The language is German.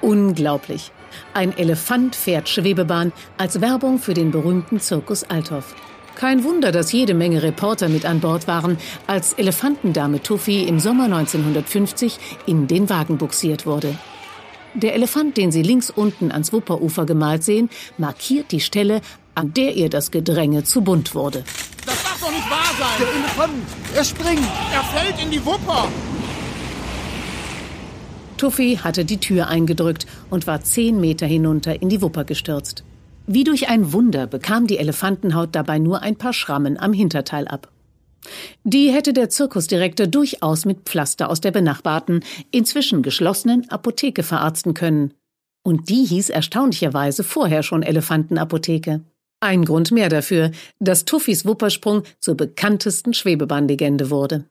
Unglaublich. Ein Elefant fährt Schwebebahn als Werbung für den berühmten Zirkus Althoff. Kein Wunder, dass jede Menge Reporter mit an Bord waren, als Elefantendame Tuffy im Sommer 1950 in den Wagen buxiert wurde. Der Elefant, den Sie links unten ans Wupperufer gemalt sehen, markiert die Stelle, an der ihr das Gedränge zu bunt wurde. Das darf doch nicht wahr sein! Der Elefant, er springt! Er fällt in die Wupper! Tuffy hatte die Tür eingedrückt und war zehn Meter hinunter in die Wupper gestürzt. Wie durch ein Wunder bekam die Elefantenhaut dabei nur ein paar Schrammen am Hinterteil ab. Die hätte der Zirkusdirektor durchaus mit Pflaster aus der benachbarten, inzwischen geschlossenen Apotheke verarzten können. Und die hieß erstaunlicherweise vorher schon Elefantenapotheke. Ein Grund mehr dafür, dass Tuffys Wuppersprung zur bekanntesten Schwebebahnlegende wurde.